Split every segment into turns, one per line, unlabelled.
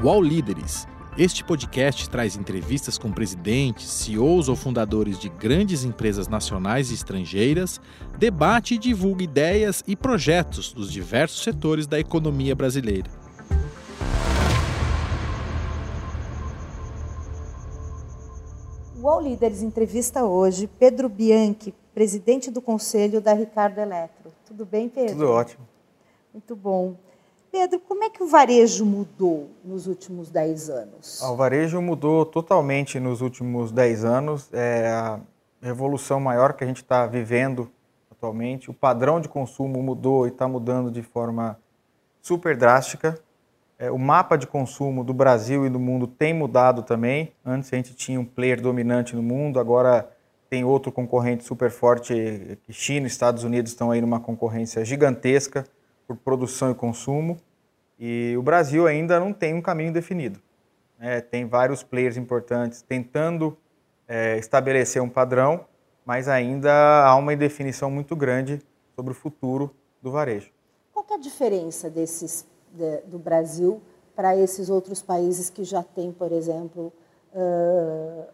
UOL Líderes. Este podcast traz entrevistas com presidentes, CEOs ou fundadores de grandes empresas nacionais e estrangeiras, debate e divulga ideias e projetos dos diversos setores da economia brasileira.
O UOL Líderes entrevista hoje Pedro Bianchi, presidente do conselho da Ricardo Eletro. Tudo bem, Pedro?
Tudo ótimo.
Muito bom. Pedro, como é que o varejo mudou nos últimos 10 anos?
Ah, o varejo mudou totalmente nos últimos 10 anos. É a revolução maior que a gente está vivendo atualmente. O padrão de consumo mudou e está mudando de forma super drástica. É, o mapa de consumo do Brasil e do mundo tem mudado também. Antes a gente tinha um player dominante no mundo, agora tem outro concorrente super forte. China e Estados Unidos estão aí numa concorrência gigantesca por produção e consumo. E o Brasil ainda não tem um caminho definido. É, tem vários players importantes tentando é, estabelecer um padrão, mas ainda há uma indefinição muito grande sobre o futuro do varejo.
Qual é a diferença desses, de, do Brasil para esses outros países que já têm, por exemplo, uh,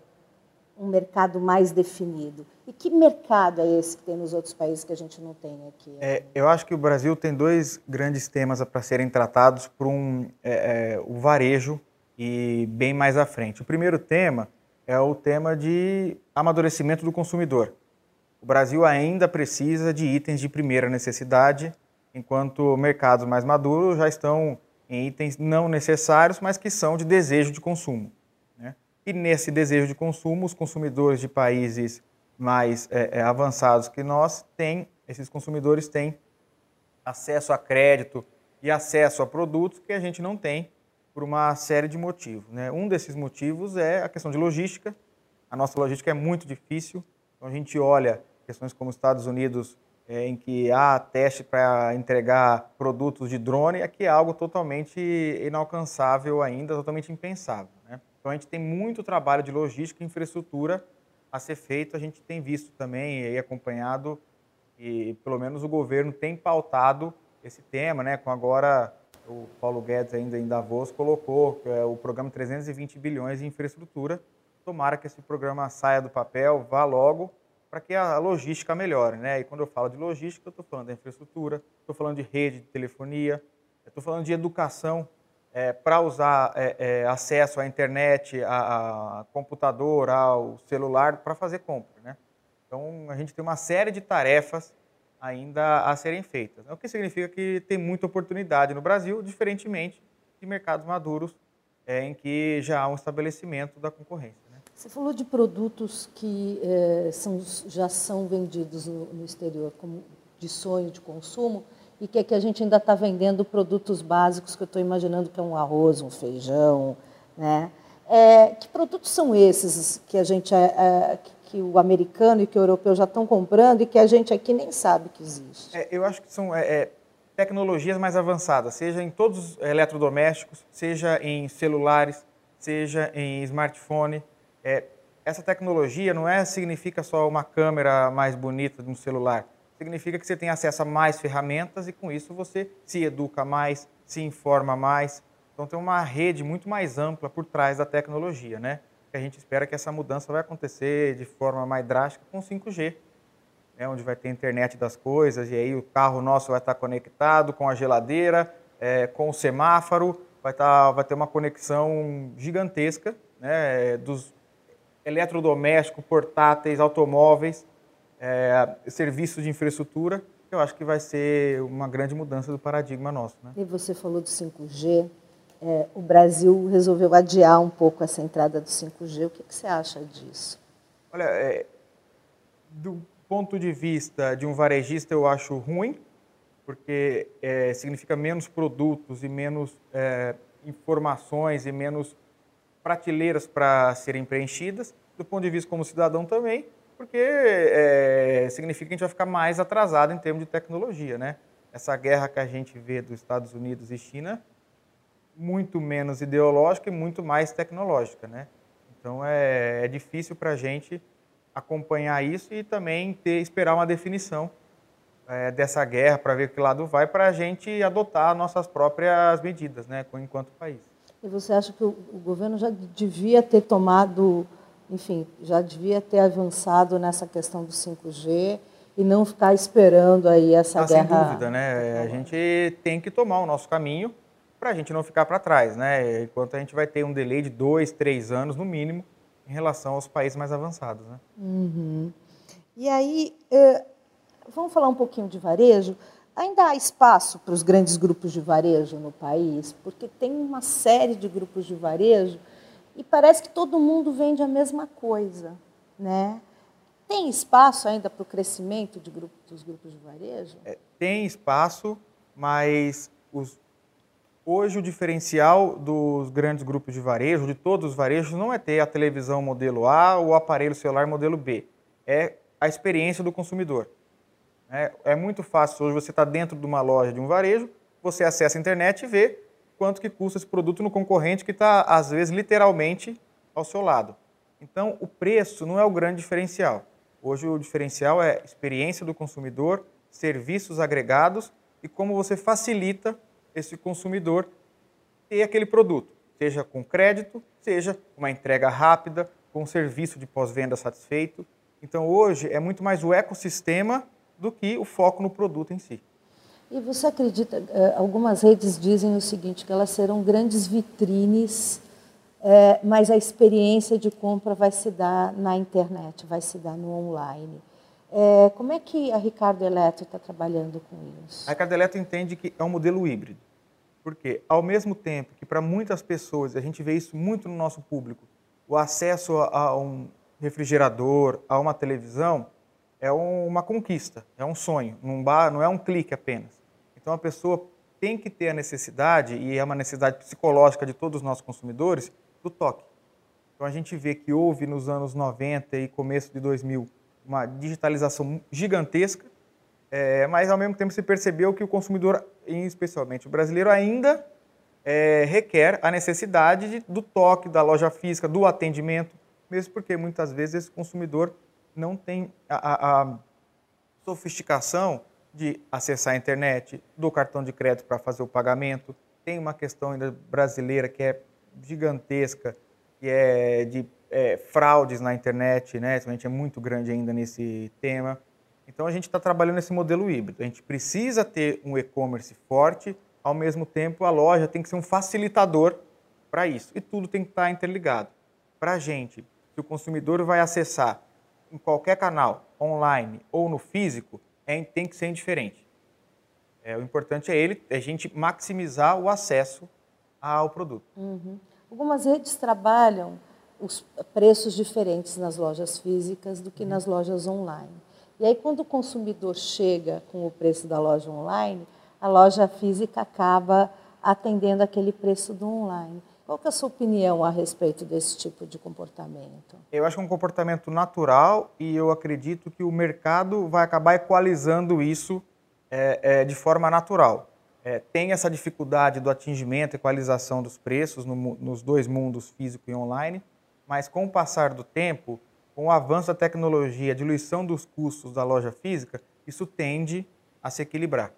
um mercado mais definido? E que mercado é esse que tem nos outros países que a gente não tem aqui?
É, eu acho que o Brasil tem dois grandes temas para serem tratados por um, é, é, o varejo e bem mais à frente. O primeiro tema é o tema de amadurecimento do consumidor. O Brasil ainda precisa de itens de primeira necessidade, enquanto mercados mais maduros já estão em itens não necessários, mas que são de desejo de consumo. E nesse desejo de consumo, os consumidores de países mais é, é, avançados que nós têm, esses consumidores têm acesso a crédito e acesso a produtos que a gente não tem por uma série de motivos. Né? Um desses motivos é a questão de logística. A nossa logística é muito difícil. Então a gente olha questões como os Estados Unidos, é, em que há teste para entregar produtos de drone, aqui é algo totalmente inalcançável ainda, totalmente impensável. Então a gente tem muito trabalho de logística e infraestrutura a ser feito. A gente tem visto também e acompanhado e pelo menos o governo tem pautado esse tema, né? Com agora o Paulo Guedes ainda em Davos colocou é, o programa 320 bilhões de infraestrutura. Tomara que esse programa saia do papel, vá logo, para que a logística melhore, né? E quando eu falo de logística, eu estou falando da infraestrutura, estou falando de rede de telefonia, estou falando de educação é, para usar é, é, acesso à internet, a, a, computador, ao celular para fazer compra. Né? Então, a gente tem uma série de tarefas ainda a serem feitas. O que significa que tem muita oportunidade no Brasil, diferentemente de mercados maduros, é, em que já há um estabelecimento da concorrência. Né?
Você falou de produtos que é, são, já são vendidos no, no exterior, como de sonho de consumo e que, que a gente ainda está vendendo produtos básicos que eu estou imaginando que é um arroz, um feijão, né? É, que produtos são esses que a gente é, é, que o americano e que o europeu já estão comprando e que a gente aqui nem sabe que existe?
É, eu acho que são é, é, tecnologias mais avançadas, seja em todos os eletrodomésticos, seja em celulares, seja em smartphone. essa tecnologia não é significa só uma câmera mais bonita de um celular significa que você tem acesso a mais ferramentas e com isso você se educa mais, se informa mais. Então tem uma rede muito mais ampla por trás da tecnologia, né? A gente espera que essa mudança vai acontecer de forma mais drástica com 5G, né? onde vai ter internet das coisas e aí o carro nosso vai estar conectado com a geladeira, é, com o semáforo, vai, estar, vai ter uma conexão gigantesca né? dos eletrodomésticos, portáteis, automóveis é, serviços de infraestrutura, eu acho que vai ser uma grande mudança do paradigma nosso. Né?
E você falou do 5G, é, o Brasil resolveu adiar um pouco essa entrada do 5G. O que, que você acha disso?
Olha, é, do ponto de vista de um varejista, eu acho ruim, porque é, significa menos produtos e menos é, informações e menos prateleiras para serem preenchidas. Do ponto de vista como cidadão também, porque é, significa que a gente vai ficar mais atrasado em termos de tecnologia, né? Essa guerra que a gente vê dos Estados Unidos e China, muito menos ideológica e muito mais tecnológica, né? Então é, é difícil para a gente acompanhar isso e também ter esperar uma definição é, dessa guerra para ver que lado vai para a gente adotar nossas próprias medidas, né, enquanto país.
E você acha que o, governo já devia ter tomado, enfim, já devia ter avançado nessa questão do 5G e não ficar esperando aí essa ah, guerra?
Sem dúvida, né? A gente tem que tomar o nosso caminho para a gente não ficar para trás, né? Enquanto a gente vai ter um delay de dois, três anos no mínimo em relação aos países mais avançados, né?
Uhum. E aí, eh, vamos falar um pouquinho de varejo. Ainda há espaço para os grandes grupos de varejo no país, porque tem uma série de grupos de varejo e parece que todo mundo vende a mesma coisa, né? Tem espaço ainda para o crescimento de grupo, dos grupos de varejo?
É, tem espaço, mas os, hoje o diferencial dos grandes grupos de varejo, de todos os varejos, não é ter a televisão modelo A ou o aparelho celular modelo B. É a experiência do consumidor. É, é muito fácil hoje você estar tá dentro de uma loja de um varejo, você acessa a internet e vê quanto que custa esse produto no concorrente que está, às vezes, literalmente ao seu lado. Então, o preço não é o grande diferencial. Hoje, o diferencial é experiência do consumidor, serviços agregados e como você facilita esse consumidor ter aquele produto, seja com crédito, seja uma entrega rápida, com um serviço de pós-venda satisfeito. Então, hoje, é muito mais o ecossistema do que o foco no produto em si.
E você acredita, eh, algumas redes dizem o seguinte, que elas serão grandes vitrines, é, mas a experiência de compra vai se dar na internet, vai se dar no online. É, como é que a Ricardo Eletro está trabalhando com isso?
A Ricardo Eletro entende que é um modelo híbrido. Porque, ao mesmo tempo que para muitas pessoas, a gente vê isso muito no nosso público, o acesso a um refrigerador, a uma televisão, é uma conquista, é um sonho, não é um clique apenas. Então a pessoa tem que ter a necessidade, e é uma necessidade psicológica de todos os nossos consumidores, do toque. Então a gente vê que houve nos anos 90 e começo de 2000 uma digitalização gigantesca, é, mas ao mesmo tempo se percebeu que o consumidor, especialmente o brasileiro, ainda é, requer a necessidade de, do toque, da loja física, do atendimento, mesmo porque muitas vezes esse consumidor não tem a, a sofisticação de acessar a internet, do cartão de crédito para fazer o pagamento. Tem uma questão ainda brasileira que é gigantesca, que é de é, fraudes na internet, né? A gente é muito grande ainda nesse tema. Então a gente está trabalhando esse modelo híbrido. A gente precisa ter um e-commerce forte, ao mesmo tempo a loja tem que ser um facilitador para isso. E tudo tem que estar tá interligado. Para a gente, se o consumidor vai acessar em qualquer canal, online ou no físico, é, tem que ser indiferente. É, o importante é ele, é a gente maximizar o acesso ao produto.
Uhum. Algumas redes trabalham os preços diferentes nas lojas físicas do que uhum. nas lojas online. E aí, quando o consumidor chega com o preço da loja online, a loja física acaba atendendo aquele preço do online. Qual é a sua opinião a respeito desse tipo de comportamento?
Eu acho que é um comportamento natural e eu acredito que o mercado vai acabar equalizando isso é, é, de forma natural. É, tem essa dificuldade do atingimento, equalização dos preços no, nos dois mundos, físico e online, mas com o passar do tempo, com o avanço da tecnologia, a diluição dos custos da loja física, isso tende a se equilibrar.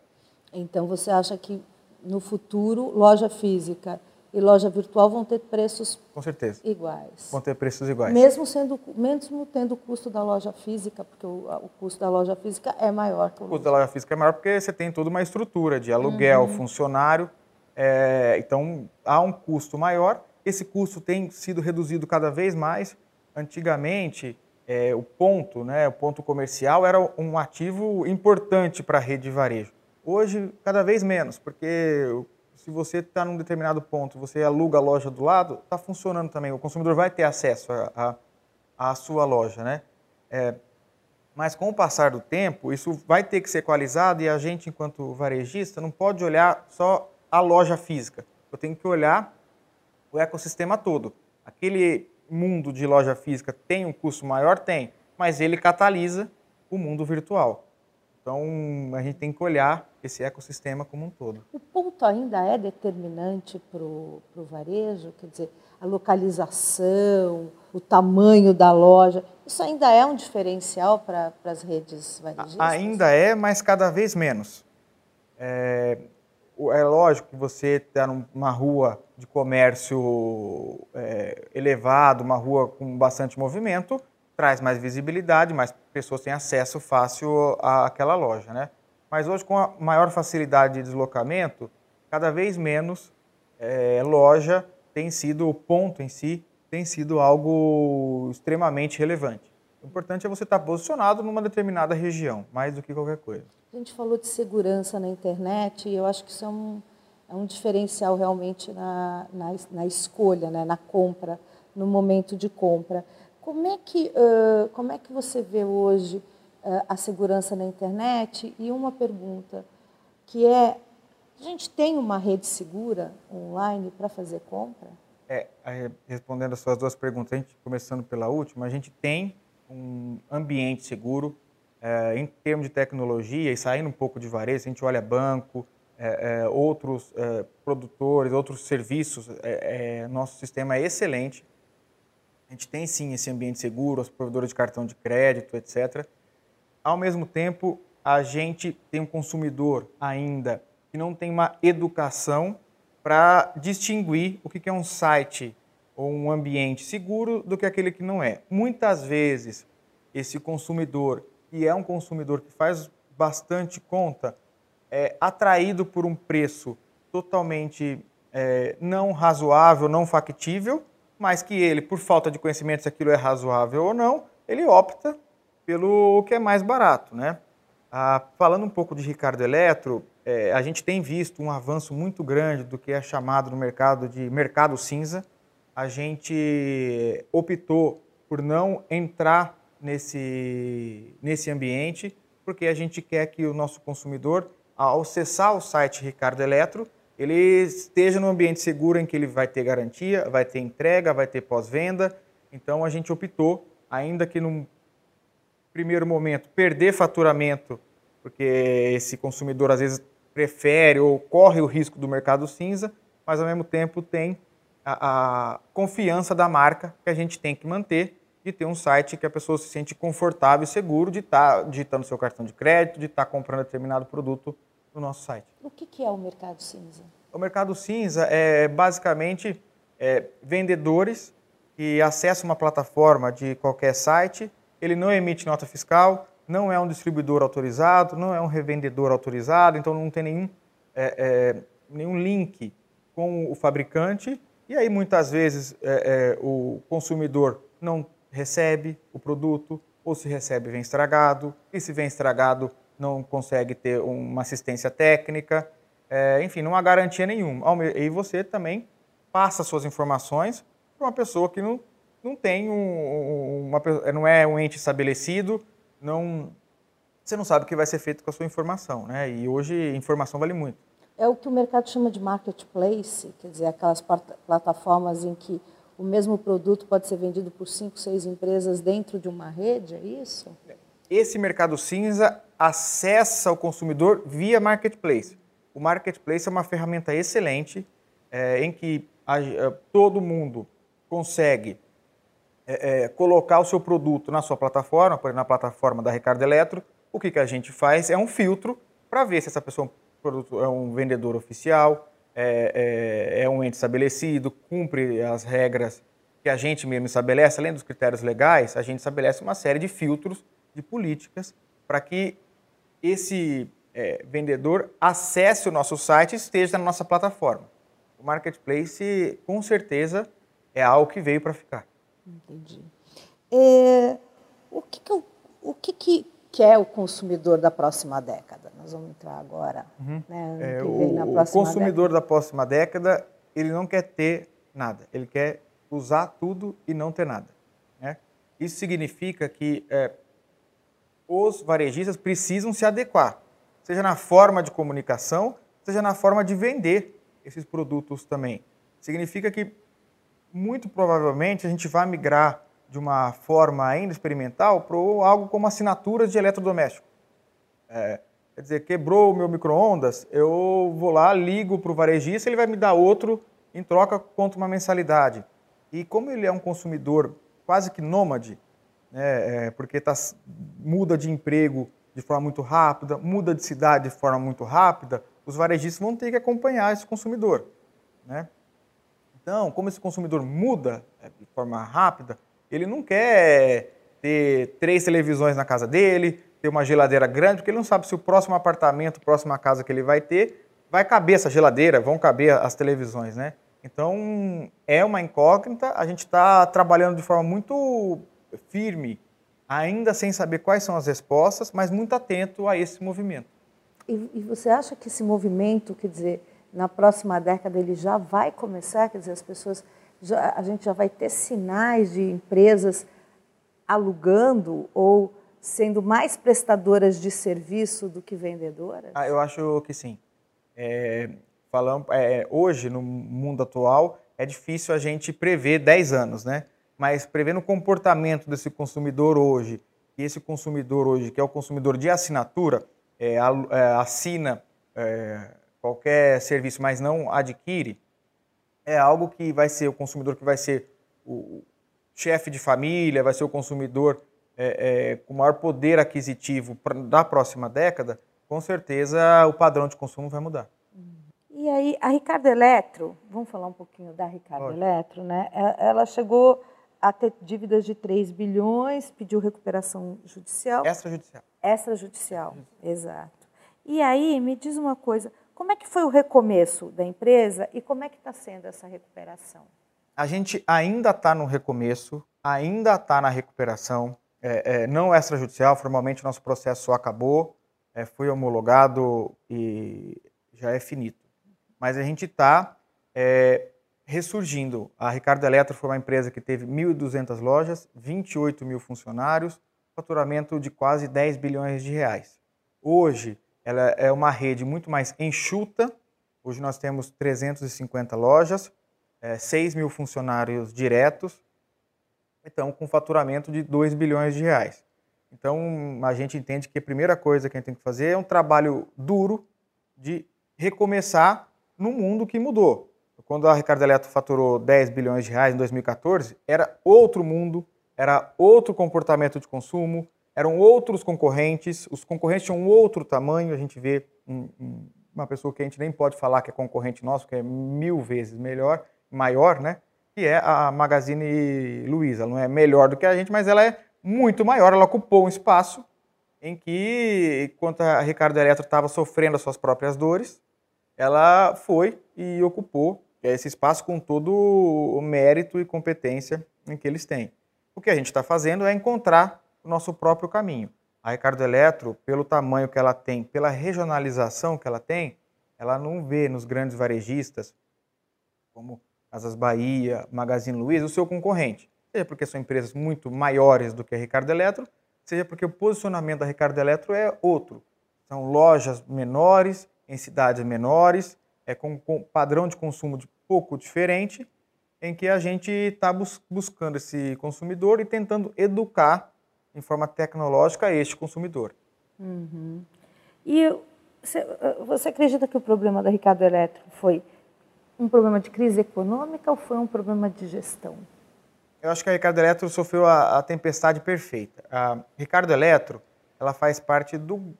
Então você acha que no futuro loja física e loja virtual vão ter preços
Com certeza.
iguais.
Vão ter preços iguais.
Mesmo, sendo, mesmo tendo o custo da loja física, porque o, o custo da loja física é maior que o.
O custo da loja física é maior porque você tem toda uma estrutura de aluguel, uhum. funcionário. É, então, há um custo maior. Esse custo tem sido reduzido cada vez mais. Antigamente, é, o ponto, né, o ponto comercial, era um ativo importante para a rede de varejo. Hoje, cada vez menos, porque se você está num determinado ponto, você aluga a loja do lado, está funcionando também. O consumidor vai ter acesso à sua loja, né? É, mas com o passar do tempo, isso vai ter que ser equalizado e a gente, enquanto varejista, não pode olhar só a loja física. Eu tenho que olhar o ecossistema todo. Aquele mundo de loja física tem um custo maior? Tem, mas ele catalisa o mundo virtual. Então, a gente tem que olhar esse ecossistema como um todo.
O ponto ainda é determinante para o varejo, quer dizer, a localização, o tamanho da loja, isso ainda é um diferencial para, as redes varejistas?
Ainda é, mas cada vez menos. É, é lógico que você está numa rua de comércio é, elevado, uma rua com bastante movimento, traz mais visibilidade, mais pessoas têm acesso fácil àquela loja, né? Mas hoje, com a maior facilidade de deslocamento, cada vez menos é, loja tem sido, o ponto em si, tem sido algo extremamente relevante. O importante é você estar posicionado numa determinada região, mais do que qualquer coisa.
A gente falou de segurança na internet e eu acho que isso é um, é um diferencial realmente na, na, na escolha, né, na compra, no momento de compra. Como é que, uh, como é que você vê hoje a segurança na internet? E uma pergunta, que é, a gente tem uma rede segura online para fazer compra?
É, respondendo as suas duas perguntas, a gente, começando pela última, a gente tem um ambiente seguro é, em termos de tecnologia e saindo um pouco de varejo, a gente olha banco, é, é, outros produtores, outros serviços, nosso sistema é excelente a gente tem sim esse ambiente seguro, as provedoras de cartão de crédito, etc. Ao mesmo tempo, a gente tem um consumidor ainda que não tem uma educação para distinguir o que é um site ou um ambiente seguro do que aquele que não é. Muitas vezes, esse consumidor, que é um consumidor que faz bastante conta, é atraído por um preço totalmente é, não razoável, não factível, mas que ele, por falta de conhecimento se aquilo é razoável ou não, ele opta pelo que é mais barato, né? Ah, falando um pouco de Ricardo Eletro, é, a gente tem visto um avanço muito grande do que é chamado no mercado de mercado cinza. A gente optou por não entrar nesse, nesse ambiente, porque a gente quer que o nosso consumidor, ao acessar o site Ricardo Eletro, ele esteja num ambiente seguro em que ele vai ter garantia, vai ter entrega, vai ter pós-venda. Então a gente optou, ainda que num primeiro momento, perder faturamento, porque esse consumidor às vezes prefere ou corre o risco do mercado cinza, mas ao mesmo tempo tem a, a confiança da marca que a gente tem que manter de ter um site que a pessoa se sente confortável e seguro de estar tá digitando seu cartão de crédito, de estar tá comprando determinado produto no nosso site.
O que é o mercado cinza?
O mercado cinza é basicamente é, vendedores que acessam uma plataforma de qualquer site, ele não emite nota fiscal, não é um distribuidor autorizado, não é um revendedor autorizado, então não tem nenhum, é, é, nenhum link com o fabricante. E aí muitas vezes é, é, o consumidor não recebe o produto, ou se recebe vem estragado, e se vem estragado não consegue ter uma assistência técnica, é, enfim, não há garantia nenhuma. E você também passa suas informações para uma pessoa que não, não tem um, uma, não é um ente estabelecido, não, você não sabe o que vai ser feito com a sua informação, né? E hoje informação vale muito.
É o que o mercado chama de marketplace, quer dizer, aquelas plataformas em que o mesmo produto pode ser vendido por cinco, seis empresas dentro de uma rede, é isso?
Esse mercado cinza acessa o consumidor via marketplace. O marketplace é uma ferramenta excelente é, em que a, a, todo mundo consegue é, é, colocar o seu produto na sua plataforma, por exemplo, na plataforma da Ricardo Eletro. O que, que a gente faz é um filtro para ver se essa pessoa é um vendedor oficial, é, é, é um ente estabelecido, cumpre as regras que a gente mesmo estabelece, além dos critérios legais, a gente estabelece uma série de filtros, de políticas, para que esse é, vendedor acesse o nosso site e esteja na nossa plataforma. O marketplace, com certeza, é algo que veio para ficar.
Entendi. É, o que, que, o que, que quer o consumidor da próxima década? Nós vamos entrar agora. Uhum. Né,
é, o, o consumidor década. da próxima década, ele não quer ter nada. Ele quer usar tudo e não ter nada. Né? Isso significa que é, os varejistas precisam se adequar, seja na forma de comunicação, seja na forma de vender esses produtos também. Significa que, muito provavelmente, a gente vai migrar de uma forma ainda experimental para algo como assinaturas de eletrodoméstico. É, quer dizer, quebrou o meu micro-ondas, eu vou lá, ligo para o varejista, ele vai me dar outro em troca contra uma mensalidade. E como ele é um consumidor quase que nômade, né, é, porque tá, muda de emprego de forma muito rápida, muda de cidade de forma muito rápida, os varejistas vão ter que acompanhar esse consumidor. Né? Então, como esse consumidor muda é, de forma rápida, ele não quer ter três televisões na casa dele, ter uma geladeira grande, porque ele não sabe se o próximo apartamento, próxima casa que ele vai ter, vai caber essa geladeira, vão caber as televisões, né? Então, é uma incógnita, a gente está trabalhando de forma muito firme, ainda sem saber quais são as respostas, mas muito atento a esse movimento.
E, e você acha que esse movimento, quer dizer, na próxima década ele já vai começar, quer dizer, as pessoas, já, a gente já vai ter sinais de empresas alugando ou sendo mais prestadoras de serviço do que vendedoras?
Ah, eu acho que sim. É, falando, é, hoje, no mundo atual, é difícil a gente prever 10 anos, né? Mas prevendo o comportamento desse consumidor hoje, e esse consumidor hoje, que é o consumidor de assinatura, é, é, assina é, qualquer serviço, mas não adquire, é algo que vai ser o consumidor que vai ser o chefe de família, vai ser o consumidor é, é, com maior poder aquisitivo da próxima década, com certeza o padrão de consumo vai mudar.
E aí, a Ricardo Eletro, vamos falar um pouquinho da Ricardo Pode. Eletro, né? É, ela chegou a ter dívidas de 3 bilhões, pediu recuperação judicial.
Extrajudicial.
Extrajudicial, exato. E aí, me diz uma coisa, como é que foi o recomeço da empresa e como é que está sendo essa recuperação?
A gente ainda está no recomeço, ainda está na recuperação, é, é, não extrajudicial, formalmente nosso processo acabou, é, foi homologado e já é finito. Mas a gente está é, ressurgindo. A Ricardo Eletro foi uma empresa que teve 1.200 lojas, 28 mil funcionários, faturamento de quase 10 bilhões de reais. Hoje, ela é uma rede muito mais enxuta. Hoje nós temos 350 lojas, é, 6 mil funcionários diretos, então com faturamento de 2 bilhões de reais. Então a gente entende que a primeira coisa que a gente tem que fazer é um trabalho duro de recomeçar no mundo que mudou. Quando a Ricardo Eletro faturou 10 bilhões de reais em 2014, era outro mundo, era outro comportamento de consumo, eram outros concorrentes, os concorrentes tinham um outro tamanho, a gente vê um, um, uma pessoa que a gente nem pode falar que é concorrente nosso, que é mil vezes melhor, maior, né? Que é a Magazine Luiza. Ela não é melhor do que a gente, mas ela é muito maior, ela ocupou um espaço em que, enquanto a Ricardo Eletro estava sofrendo as suas próprias dores, ela foi e ocupou esse espaço com todo o mérito e competência em que eles têm. O que a gente está fazendo é encontrar nosso próprio caminho. A Ricardo Eletro, pelo tamanho que ela tem, pela regionalização que ela tem, ela não vê nos grandes varejistas, como Casas Bahia, Magazine Luiza, o seu concorrente. Seja porque são empresas muito maiores do que a Ricardo Eletro, seja porque o posicionamento da Ricardo Eletro é outro. São lojas menores, em cidades menores, é com, com padrão de consumo de pouco diferente, em que a gente está bus buscando esse consumidor e tentando educar em forma tecnológica este consumidor.
Uhum. E você, acredita que o problema da Ricardo Eletro foi um problema de crise econômica ou foi um problema de gestão?
Eu acho que a Ricardo Eletro sofreu a, a tempestade perfeita. A Ricardo Eletro ela faz parte do,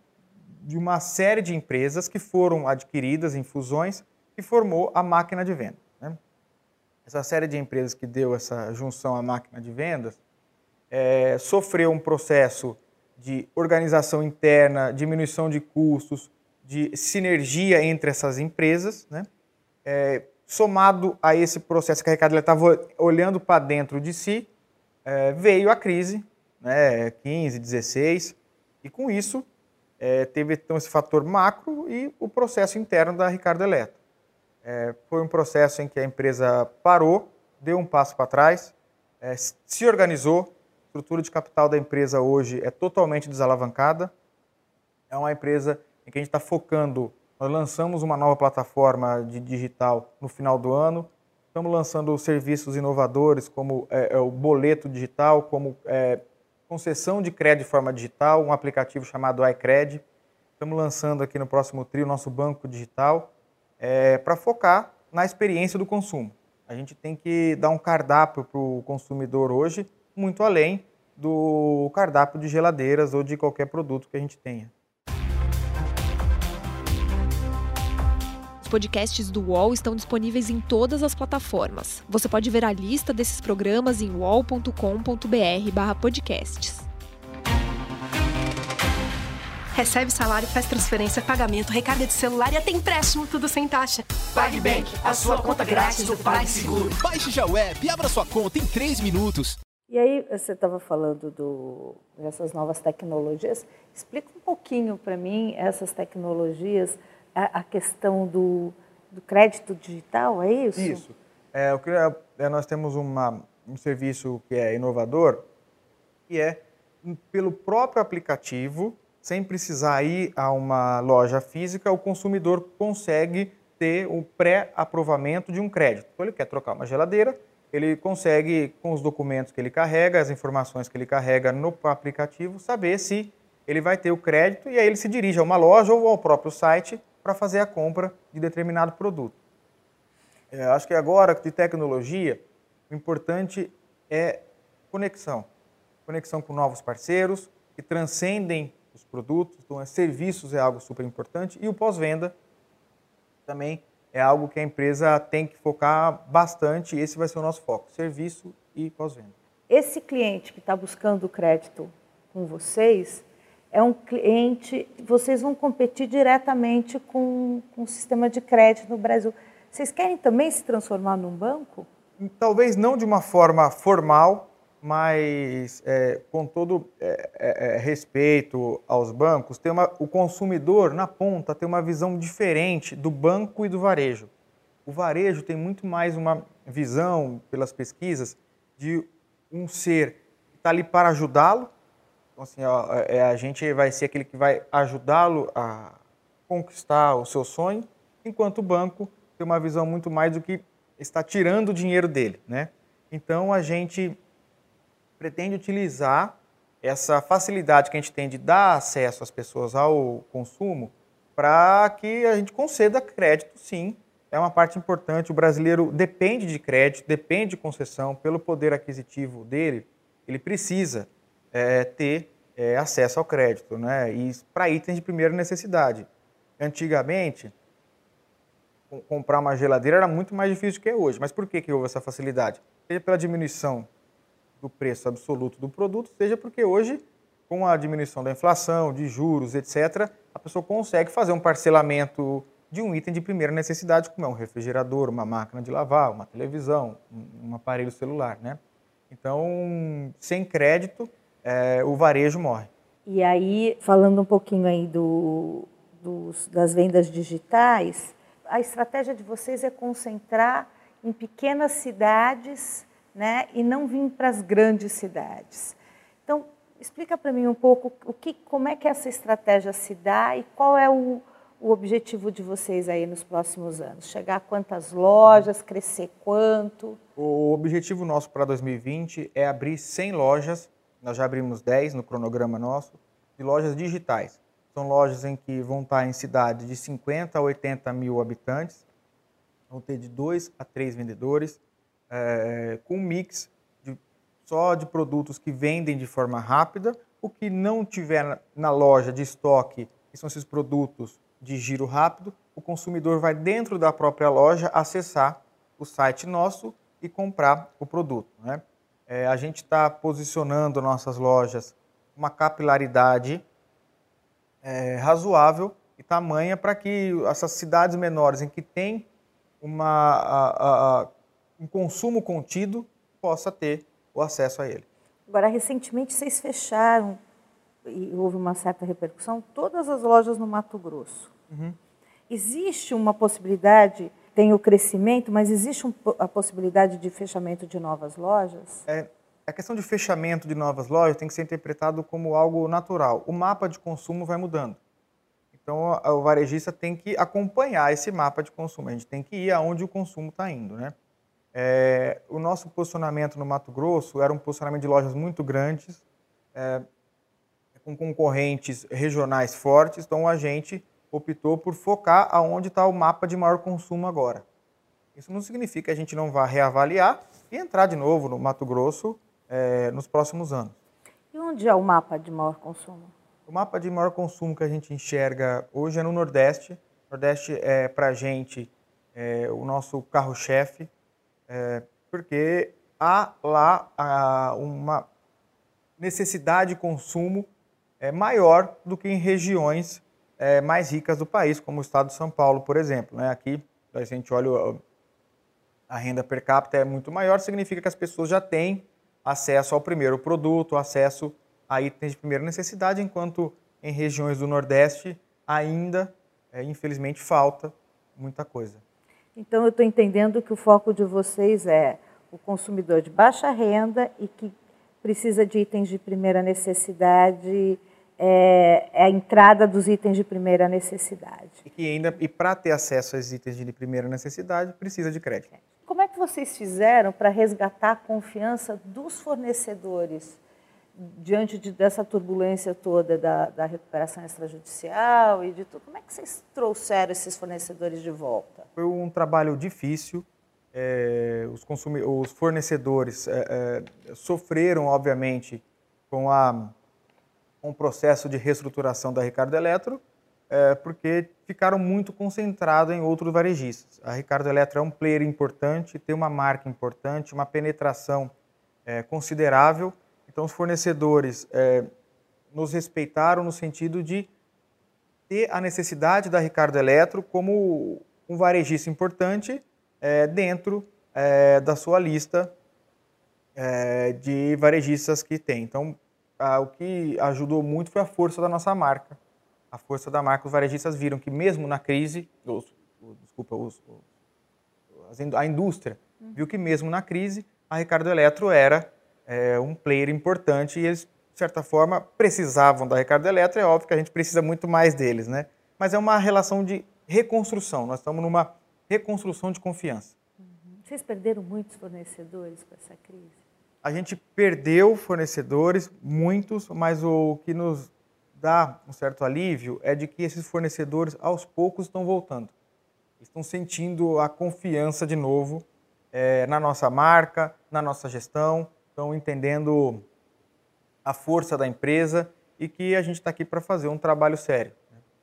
de uma série de empresas que foram adquiridas em fusões e formou a máquina de venda. Né? Essa série de empresas que deu essa junção à máquina de vendas é, sofreu um processo de organização interna, diminuição de custos, de sinergia entre essas empresas, né? É, somado a esse processo que a Ricardo estava olhando para dentro de si, é, veio a crise, né, 15, 16, e com isso é, teve então esse fator macro e o processo interno da Ricardo Eletro. É, foi um processo em que a empresa parou, deu um passo para trás, é, se organizou, estrutura de capital da empresa hoje é totalmente desalavancada, é uma empresa em que a gente está focando, nós lançamos uma nova plataforma de digital no final do ano, estamos lançando serviços inovadores como é, é o boleto digital, como é, concessão de crédito de forma digital, um aplicativo chamado iCred. Estamos lançando aqui no próximo trio nosso banco digital é, para focar na experiência do consumo. A gente tem que dar um cardápio para o consumidor hoje muito além do cardápio de geladeiras ou de qualquer produto que a gente tenha.
Os podcasts do UOL estão disponíveis em todas as plataformas. Você pode ver a lista desses programas em uol.com.br/podcasts.
Recebe salário, faz transferência, pagamento, recarga de celular e até empréstimo, tudo sem taxa.
PagBank, a sua conta grátis do PagSeguro.
Baixe já o app e abra sua conta em 3 minutos.
E aí, você estava falando do, dessas novas tecnologias. Explica um pouquinho para mim essas tecnologias, a, a questão do, do, crédito digital, é isso?
Isso. É, eu queria, é, nós temos uma, um serviço que é inovador, que é pelo próprio aplicativo, sem precisar ir a uma loja física, o consumidor consegue ter o pré-aprovamento de um crédito. Então, ele quer trocar uma geladeira, ele consegue, com os documentos que ele carrega, as informações que ele carrega no aplicativo, saber se ele vai ter o crédito e aí ele se dirige a uma loja ou ao próprio site para fazer a compra de determinado produto. É, acho que agora, de tecnologia, o importante é conexão. Conexão com novos parceiros que transcendem os produtos, então, é, serviços é algo super importante e o pós-venda também é algo que a empresa tem que focar bastante. Esse vai ser o nosso foco: serviço e pós-venda.
Esse cliente que está buscando crédito com vocês é um cliente. Vocês vão competir diretamente com, com o sistema de crédito no Brasil. Vocês querem também se transformar num banco?
Talvez não de uma forma formal, mas é, com todo é, é, é, respeito aos bancos, tem uma, o consumidor na ponta tem uma visão diferente do banco e do varejo. O varejo tem muito mais uma visão, pelas pesquisas, de um ser que está ali para ajudá-lo. Então, assim, ó, é, a gente vai ser aquele que vai ajudá-lo a conquistar o seu sonho, enquanto o banco tem uma visão muito mais do que está tirando o dinheiro dele, né? Então a gente pretende utilizar essa facilidade que a gente tem de dar acesso às pessoas ao consumo para que a gente conceda crédito, sim. É uma parte importante. O brasileiro depende de crédito, depende de concessão pelo poder aquisitivo dele. Ele precisa é, ter é, acesso ao crédito, né? E para itens de primeira necessidade. Antigamente, comprar uma geladeira era muito mais difícil do que é hoje. Mas por que, que houve essa facilidade? Seja pela diminuição do preço absoluto do produto, seja porque hoje, com a diminuição da inflação, de juros, etc., a pessoa consegue fazer um parcelamento de um item de primeira necessidade, como é um refrigerador, uma máquina de lavar, uma televisão, um aparelho celular, né? Então, sem crédito, é, o varejo morre.
E aí, falando um pouquinho aí do, dos, das vendas digitais, a estratégia de vocês é concentrar em pequenas cidades né, e não vim para as grandes cidades. Então, explica para mim um pouco o que, como é que essa estratégia se dá e qual é o, o objetivo de vocês aí nos próximos anos? Chegar a quantas lojas, crescer quanto?
O objetivo nosso para 2020 é abrir 100 lojas, nós já abrimos 10 no cronograma nosso, de lojas digitais. São lojas em que vão estar em cidades de 50 a 80 mil habitantes, vão ter de 2 a 3 vendedores, é, com um mix de, só de produtos que vendem de forma rápida, o que não tiver na loja de estoque, que são esses produtos de giro rápido, o consumidor vai dentro da própria loja acessar o site nosso e comprar o produto. Né? É, a gente está posicionando nossas lojas uma capilaridade é, razoável e tamanha para que essas cidades menores em que tem uma a, a, um consumo contido possa ter o acesso a ele.
Agora, recentemente vocês fecharam, e houve uma certa repercussão, todas as lojas no Mato Grosso. Uhum. Existe uma possibilidade, tem o crescimento, mas existe um, a possibilidade de fechamento de novas lojas?
É, a questão de fechamento de novas lojas tem que ser interpretado como algo natural. O mapa de consumo vai mudando. Então, o varejista tem que acompanhar esse mapa de consumo. A gente tem que ir aonde o consumo está indo, né? É, o nosso posicionamento no Mato Grosso era um posicionamento de lojas muito grandes, é, com concorrentes regionais fortes, então a gente optou por focar aonde está o mapa de maior consumo agora. Isso não significa que a gente não vá reavaliar e entrar de novo no Mato Grosso é, nos próximos anos.
E onde é o mapa de maior consumo?
O mapa de maior consumo que a gente enxerga hoje é no Nordeste, O Nordeste é, para a gente, é, o nosso carro-chefe, é, porque há lá há uma necessidade de consumo é, maior do que em regiões é, mais ricas do país, como o estado de São Paulo, por exemplo. Né? Aqui, a gente olha a renda per capita é muito maior, significa que as pessoas já têm acesso ao primeiro produto, acesso a itens de primeira necessidade, enquanto em regiões do Nordeste ainda, é, infelizmente, falta muita coisa.
Então, eu estou entendendo que o foco de vocês é o consumidor de baixa renda e que precisa de itens de primeira necessidade, é, é a entrada dos itens de primeira necessidade.
E, que ainda, e para ter acesso aos itens de primeira necessidade, precisa de crédito.
Como é que vocês fizeram para resgatar a confiança dos fornecedores diante de, dessa turbulência toda da, da, recuperação extrajudicial e de tudo? Como é que vocês trouxeram esses fornecedores de volta?
Foi um trabalho difícil. É, os, os, fornecedores é, é, sofreram, obviamente, com, a, com o processo de reestruturação da Ricardo Eletro, é, porque ficaram muito concentrados em outros varejistas. A Ricardo Eletro é um player importante, tem uma marca importante, uma penetração é, considerável. Então, os fornecedores é, nos respeitaram no sentido de ter a necessidade da Ricardo Eletro como um varejista importante é, dentro é, da sua lista é, de varejistas que tem. Então, a, o que ajudou muito foi a força da nossa marca a força da marca, os varejistas viram que mesmo na crise, os, desculpa, os, a indústria uhum. viu que mesmo na crise, a Ricardo Eletro era é, um player importante e eles, de certa forma, precisavam da Ricardo Eletro. É óbvio que a gente precisa muito mais deles, né? Mas é uma relação de reconstrução. Nós estamos numa reconstrução de confiança.
Uhum. Vocês perderam muitos fornecedores com essa crise?
A gente perdeu fornecedores, muitos, mas o que nos dá um certo alívio é de que esses fornecedores, aos poucos, estão voltando. Estão sentindo a confiança de novo é, na nossa marca, na nossa gestão, estão entendendo a força da empresa e que a gente está aqui para fazer um trabalho sério.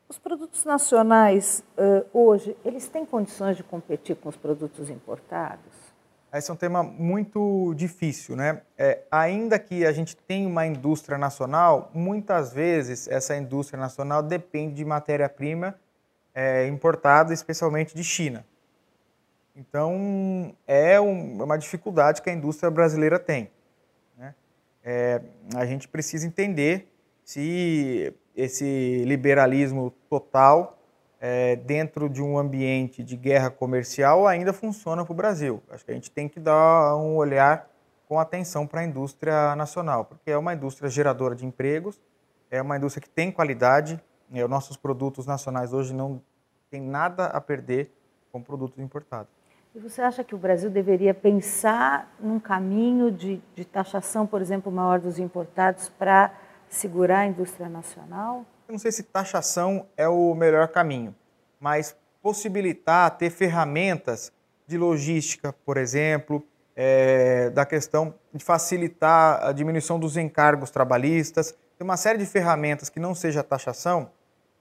Os produtos nacionais, hoje, eles têm condições de competir com os produtos importados?
Esse é um tema muito difícil, né? É, ainda que a gente tenha uma indústria nacional, muitas vezes essa indústria nacional depende de matéria-prima é, importada, especialmente de China. Então, é um, uma dificuldade que a indústria brasileira tem. É, a gente precisa entender se esse liberalismo total é, dentro de um ambiente de guerra comercial ainda funciona para o Brasil. Acho que a gente tem que dar um olhar com atenção para a indústria nacional, porque é uma indústria geradora de empregos, é uma indústria que tem qualidade, é, os nossos produtos nacionais hoje não têm nada a perder com produtos importados.
E você acha que o Brasil deveria pensar num caminho de, de taxação, por exemplo, maior dos importados para segurar a indústria nacional?
Eu não sei se taxação é o melhor caminho, mas possibilitar ter ferramentas de logística, por exemplo, é, da questão de facilitar a diminuição dos encargos trabalhistas, tem uma série de ferramentas que não seja taxação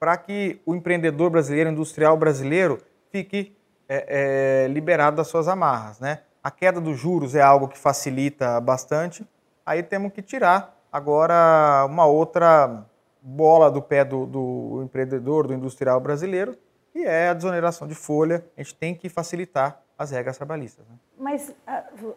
para que o empreendedor brasileiro, industrial brasileiro, fique é, é, liberado das suas amarras. Né? A queda dos juros é algo que facilita bastante, aí temos que tirar agora uma outra bola do pé do, do empreendedor, do industrial brasileiro, que é a desoneração de folha. A gente tem que facilitar as regras trabalhistas. Né?
Mas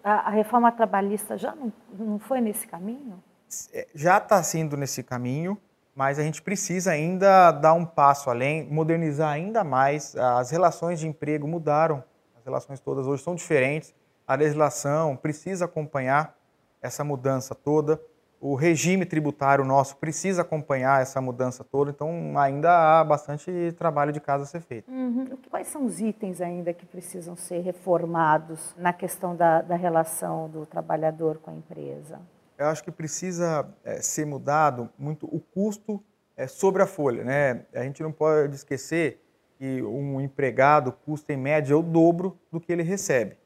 a, a, reforma trabalhista já não, não foi nesse caminho?
É, já está sendo nesse caminho, mas a gente precisa ainda dar um passo além, modernizar ainda mais. As relações de emprego mudaram, as relações todas hoje são diferentes. A legislação precisa acompanhar essa mudança toda o regime tributário nosso precisa acompanhar essa mudança toda, então ainda há bastante trabalho de casa a ser feito.
Uhum. Quais são os itens ainda que precisam ser reformados na questão da, da relação do trabalhador com a empresa?
Eu acho que precisa é, ser mudado muito o custo é, sobre a folha. Né? A gente não pode esquecer que um empregado custa em média o dobro do que ele recebe.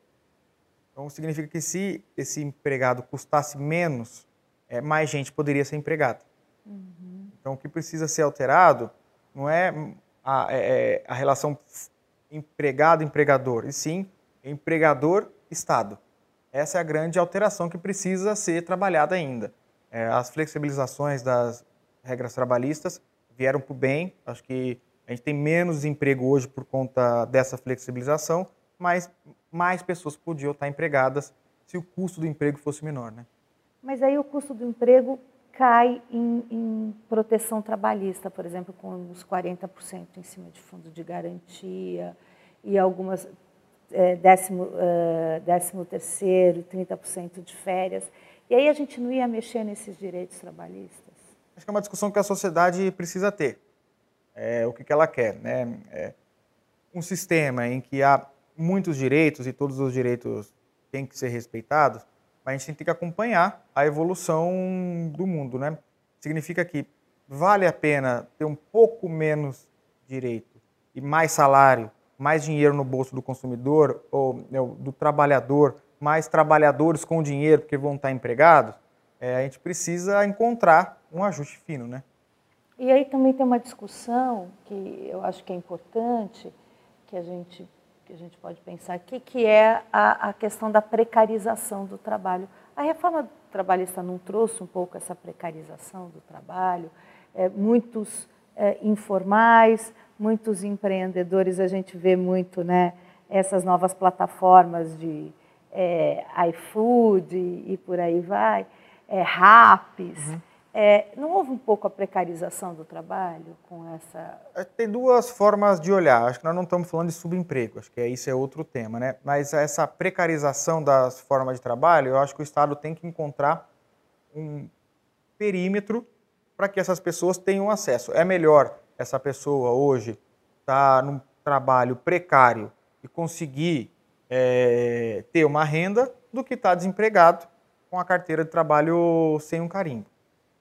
Então significa que se esse empregado custasse menos é, mais gente poderia ser empregada. Uhum. Então, o que precisa ser alterado não é a, é, a relação empregado-empregador, e sim empregador-Estado. Essa é a grande alteração que precisa ser trabalhada ainda. É, as flexibilizações das regras trabalhistas vieram para o bem. Acho que a gente tem menos desemprego hoje por conta dessa flexibilização, mas mais pessoas podiam estar empregadas se o custo do emprego fosse menor. Né?
Mas aí o custo do emprego cai em, em proteção trabalhista, por exemplo, com os 40% em cima de fundo de garantia e algumas é, décimo, é, décimo terceiro, 30% de férias. E aí a gente não ia mexer nesses direitos trabalhistas?
Acho que é uma discussão que a sociedade precisa ter. É, o que, que ela quer, né? É um sistema em que há muitos direitos e todos os direitos têm que ser respeitados, mas a gente tem que acompanhar a evolução do mundo, né? Significa que vale a pena ter um pouco menos direito e mais salário mais dinheiro no bolso do consumidor ou né, do trabalhador, mais trabalhadores com dinheiro porque vão estar empregados, é, a gente precisa encontrar um ajuste fino, né?
E aí também tem uma discussão que eu acho que é importante, que a gente, que a gente pode pensar aqui, que é a, a questão da precarização do trabalho. A reforma trabalhista não trouxe um pouco essa precarização do trabalho, é, muitos é, informais, muitos empreendedores, a gente vê muito né, essas novas plataformas de é, iFood e, por aí vai, é, RAPs. Uhum. É, não houve um pouco a precarização do trabalho com essa.
É, tem duas formas de olhar. Acho que nós não estamos falando de subemprego, acho que isso é outro tema, né? Mas essa precarização das formas de trabalho, eu acho que o Estado tem que encontrar um perímetro para que essas pessoas tenham acesso. É melhor essa pessoa hoje está num trabalho precário e conseguir é, ter uma renda do que estar tá desempregado com a carteira de trabalho sem um carimbo.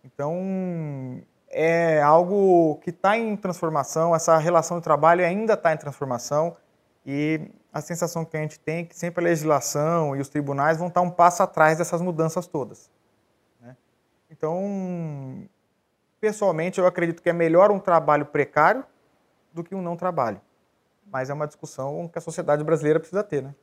Então, é algo que está em transformação, essa relação de trabalho ainda está em transformação e a sensação que a gente tem é que sempre a legislação e os tribunais vão estar um passo atrás dessas mudanças todas. Né? Então, Pessoalmente, eu acredito que é melhor um trabalho precário do que um não trabalho. Mas é uma discussão que a sociedade brasileira precisa ter, né?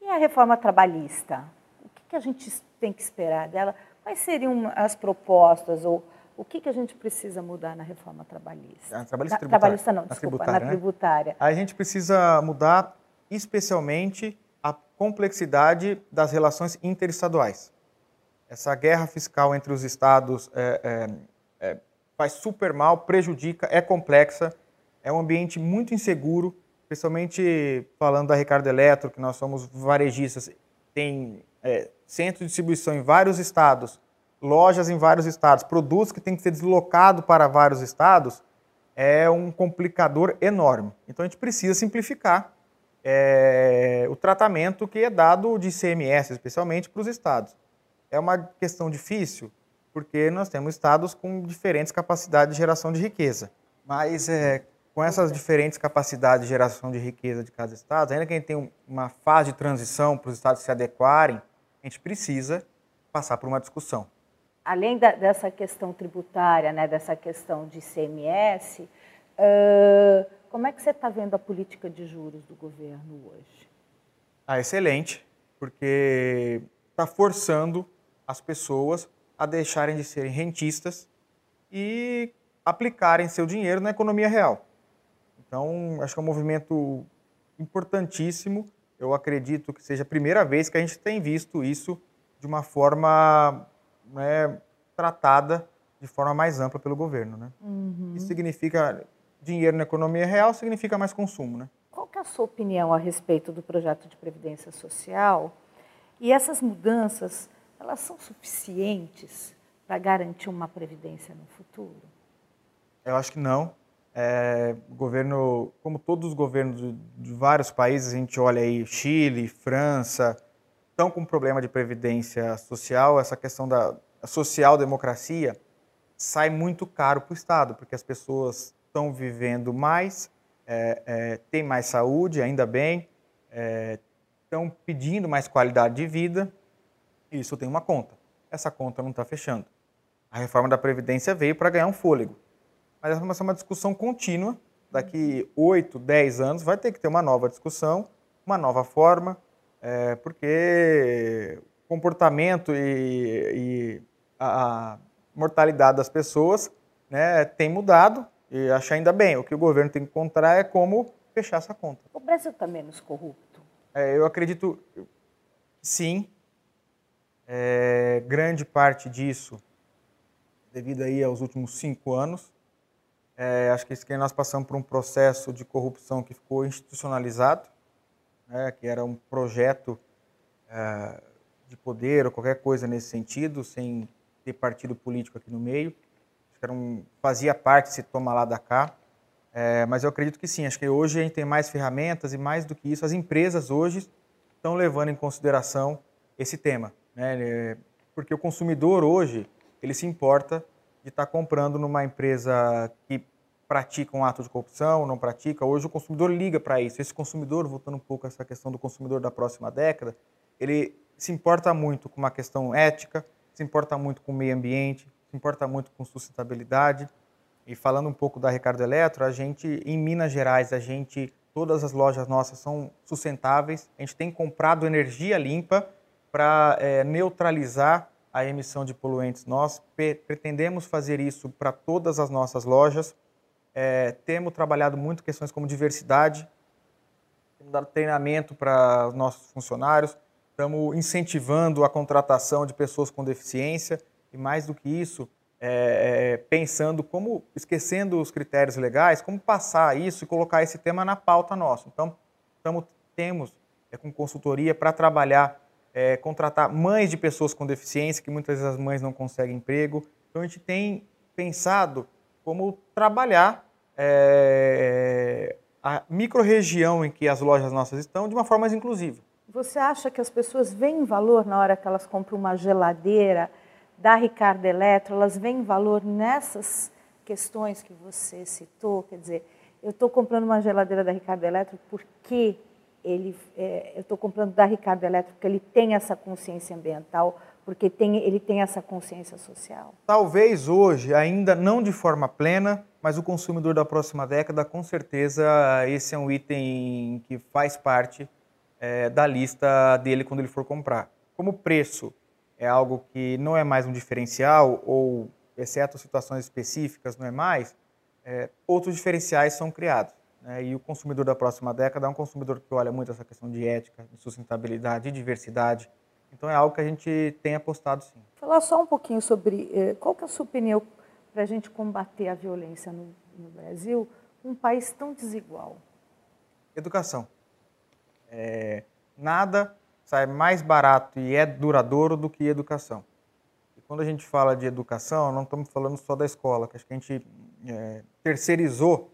E a reforma trabalhista? O que, a gente tem que esperar dela? Quais seriam as propostas ou o que, que a gente precisa mudar na reforma trabalhista?
A trabalhista,
na, trabalhista não, desculpa,
tributária,
na tributária. Né?
A gente precisa mudar especialmente a complexidade das relações interestaduais. Essa guerra fiscal entre os estados é, é, é, faz super mal, prejudica, é complexa, é um ambiente muito inseguro, especialmente falando da Ricardo Eletro, que nós somos varejistas, tem é, centro de distribuição em vários estados, lojas em vários estados, produtos que têm que ser deslocados para vários estados, é um complicador enorme. Então a gente precisa simplificar é, o tratamento que é dado de ICMS, especialmente para os estados. É uma questão difícil? Porque nós temos estados com diferentes capacidades de geração de riqueza. Mas é, com essas diferentes capacidades de geração de riqueza de cada estado, ainda que a gente tenha uma fase de transição para os estados se adequarem, a gente precisa passar por uma discussão.
Além da, dessa questão tributária, né, dessa questão de ICMS, uh, como é que você está vendo a política de juros do governo hoje?
Ah, excelente, porque está forçando as pessoas a deixarem de serem rentistas e aplicarem seu dinheiro na economia real. Então, acho que é um movimento importantíssimo. Eu acredito que seja a primeira vez que a gente tem visto isso de uma forma né, tratada de forma mais ampla pelo governo. Né? Uhum. Isso significa dinheiro na economia real, significa mais consumo. Né?
Qual é a sua opinião a respeito do projeto de previdência social? E essas mudanças elas são suficientes para garantir uma previdência no futuro?
Eu acho que não. É, governo, como todos os governos de, de, vários países, a gente olha aí Chile, França, estão com problema de previdência social. Essa questão da social-democracia sai muito caro para o Estado, porque as pessoas estão vivendo mais, é, é, têm mais saúde, ainda bem, estão é, pedindo mais qualidade de vida isso tem uma conta. Essa conta não está fechando. A reforma da Previdência veio para ganhar um fôlego. Mas essa é uma discussão contínua Daqui 8, 10 anos vai ter que ter uma nova discussão, uma nova forma, é, porque comportamento e, e a, a mortalidade das pessoas né, tem mudado e acho ainda bem. O que o governo tem que encontrar é como fechar essa conta.
O Brasil está menos corrupto?
É, eu acredito, sim. É, grande parte disso devido aí aos últimos cinco anos. É, acho que nós passamos por um processo de corrupção que ficou institucionalizado, né, que era um projeto é, de poder ou qualquer coisa nesse sentido, sem ter partido político aqui no meio. Acho que um, fazia parte se toma lá da cá. É, mas eu acredito que sim. Acho que hoje a gente tem mais ferramentas e mais do que isso, as empresas hoje estão levando em consideração esse tema, né? Porque o consumidor hoje ele se importa de estar comprando numa empresa que pratica um ato de corrupção, não pratica. Hoje o consumidor liga para isso. Esse consumidor, voltando um pouco a essa questão do consumidor da próxima década, ele se importa muito com uma questão ética, se importa muito com o meio ambiente, se importa muito com sustentabilidade. E falando um pouco da Ricardo Eletro, a gente em Minas Gerais, a gente todas as lojas nossas são sustentáveis. A gente tem comprado energia limpa para é, neutralizar a emissão de poluentes. Nós pretendemos fazer isso para todas as nossas lojas. É, temos trabalhado muito questões como diversidade, temos dado treinamento para os nossos funcionários, estamos incentivando a contratação de pessoas com deficiência e mais do que isso, é, é, pensando como, esquecendo os critérios legais, como passar isso e colocar esse tema na pauta nossa. Então, estamos, temos é, com consultoria para trabalhar é, contratar mães de pessoas com deficiência, que muitas vezes as mães não conseguem emprego. Então a gente tem pensado como trabalhar é, a microrregião em que as lojas nossas estão de uma forma mais inclusiva.
Você acha que as pessoas veem valor na hora que elas compram uma geladeira da Ricardo Eletro, elas veem valor nessas questões que você citou? Quer dizer, eu estou comprando uma geladeira da Ricardo Eletro porque ele, é, eu estou comprando da Ricardo Eletro porque ele tem essa consciência ambiental, porque tem, ele tem essa consciência social?
Talvez hoje, ainda não de forma plena, mas o consumidor da próxima década, com certeza, esse é um item que faz parte é, da lista dele quando ele for comprar. Como preço é algo que não é mais um diferencial, ou, exceto situações específicas, não é mais, é, outros diferenciais são criados. Né? E o consumidor da próxima década é um consumidor que olha muito essa questão de ética, de sustentabilidade, de diversidade. Então é algo que a gente tem apostado sim.
Falar só um pouquinho sobre eh, qual que é a sua opinião para a gente combater a violência no, no Brasil, um país tão desigual.
Educação. É, nada sai mais barato e é duradouro do que educação. E quando a gente fala de educação, não estamos falando só da escola, que acho que a gente é, terceirizou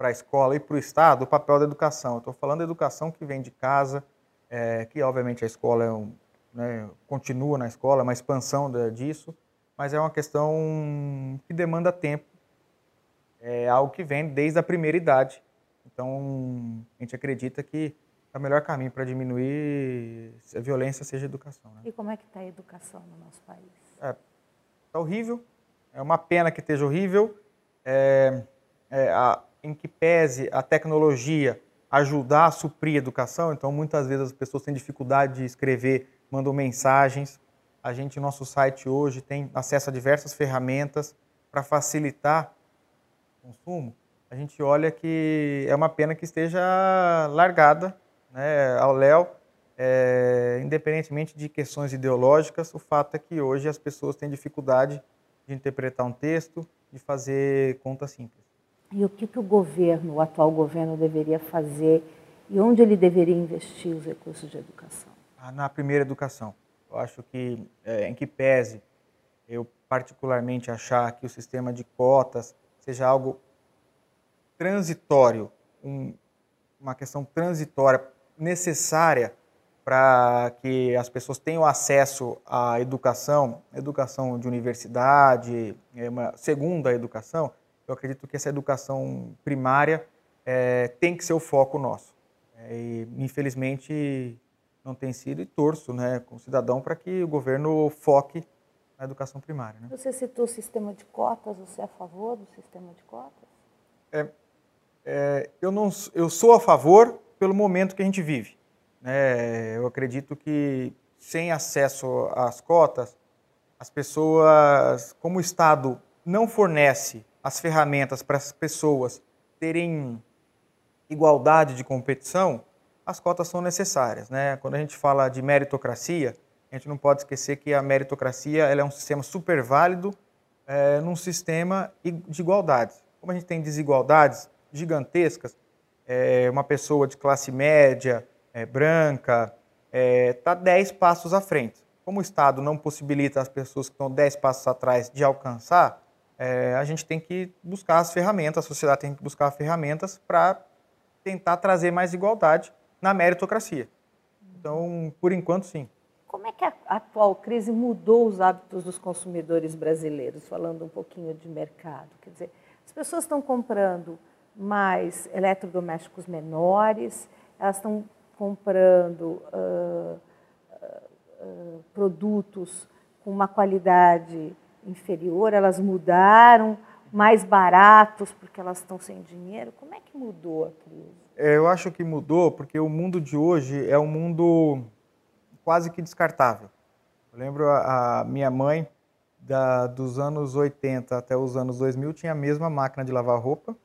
para a escola e para o Estado o papel da educação. Estou falando da educação que vem de casa, é, que obviamente a escola é um, né, continua na escola, é uma expansão disso, mas é uma questão que demanda tempo, é algo que vem desde a primeira idade. Então, a gente acredita que é o melhor caminho para diminuir a violência seja a educação. Né?
E como é que está a educação no nosso país?
Está é, horrível, é uma pena que esteja horrível. É, é, a, em que pese a tecnologia ajudar a suprir a educação, então muitas vezes as pessoas têm dificuldade de escrever, mandam mensagens. A gente, no nosso site hoje, tem acesso a diversas ferramentas para facilitar o consumo. A gente olha que é uma pena que esteja largada né, ao léu, é, independentemente de questões ideológicas, o fato é que hoje as pessoas têm dificuldade de interpretar um texto, de fazer conta simples.
E o que, que o governo, o atual governo, deveria fazer e onde ele deveria investir os recursos de educação?
Ah, na primeira educação. Eu acho que, é, em que pese, eu particularmente achar que o sistema de cotas seja algo transitório, um, uma questão transitória necessária para que as pessoas tenham acesso à educação, educação de universidade, é uma segunda educação, eu acredito que essa educação primária é, tem que ser o foco nosso. É, e, infelizmente, não tem sido e torço né, como cidadão para que o governo foque na educação primária. Né?
Você citou o sistema de cotas, você é a favor do sistema de cotas?
É, É, eu, não, eu sou a favor pelo momento que a gente vive. Né? Eu acredito que sem acesso às cotas, as pessoas, como o Estado não fornece as ferramentas para as pessoas terem igualdade de competição, as cotas são necessárias. Né? Quando a gente fala de meritocracia, a gente não pode esquecer que a meritocracia é um sistema super válido é, num sistema de igualdades. Como a gente tem desigualdades gigantescas, é, uma pessoa de classe média, é, branca, está é, 10 passos à frente. Como o Estado não possibilita as pessoas que estão 10 passos atrás de alcançar, é, a gente tem que buscar as ferramentas, a sociedade tem que buscar ferramentas para tentar trazer mais igualdade na meritocracia. Então, por enquanto, sim.
Como é que a atual crise mudou os hábitos dos consumidores brasileiros, falando um pouquinho de mercado? Quer dizer, as pessoas estão comprando mais eletrodomésticos menores, elas estão comprando uh, uh, produtos com uma qualidade inferior, elas mudaram, mais baratos porque elas estão sem dinheiro. Como é que mudou a crise?
É, eu acho que mudou porque o mundo de hoje é um mundo quase que descartável. Eu lembro a, a minha mãe, da, dos anos 80 até os anos 2000, tinha a mesma máquina de lavar roupa.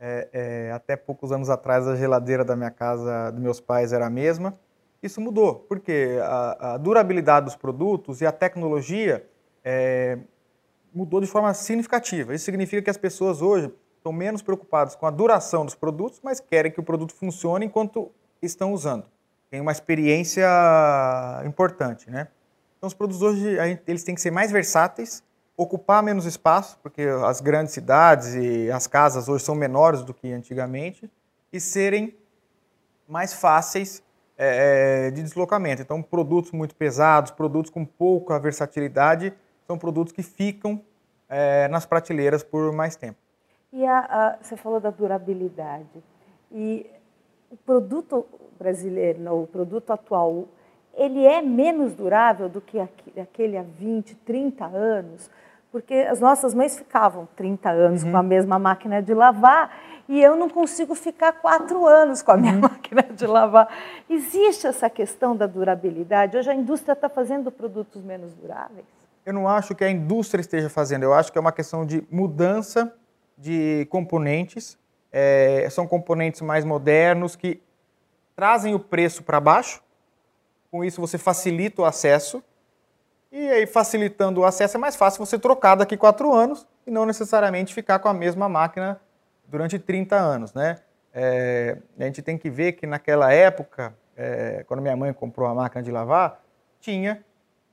É, é, até poucos anos atrás, a geladeira da minha casa, dos meus pais, era a mesma. Isso mudou, porque a, a durabilidade dos produtos e a tecnologia é, mudou de forma significativa. Isso significa que as pessoas hoje estão menos preocupadas com a duração dos produtos, mas querem que o produto funcione enquanto estão usando tem uma experiência importante, né? Então os produtos hoje eles têm que ser mais versáteis, ocupar menos espaço, porque as grandes cidades e as casas hoje são menores do que antigamente, e serem mais fáceis é, de deslocamento. Então produtos muito pesados, produtos com pouca versatilidade, são produtos que ficam é, nas prateleiras por mais tempo.
E a, a, você falou da durabilidade. E o produto brasileiro, o produto atual, ele é menos durável do que aquele há 20, 30 anos, porque as nossas mães ficavam 30 anos uhum. com a mesma máquina de lavar e eu não consigo ficar quatro anos com a minha uhum. máquina de lavar. Existe essa questão da durabilidade? Hoje a indústria está fazendo produtos menos duráveis?
Eu não acho que a indústria esteja fazendo, eu acho que é uma questão de mudança de componentes. É, são componentes mais modernos que trazem o preço para baixo, com isso você facilita o acesso, e aí facilitando o acesso é mais fácil você trocar daqui quatro anos e não necessariamente ficar com a mesma máquina durante 30 anos, né? É, a gente tem que ver que naquela época, é, quando minha mãe comprou a máquina de lavar, tinha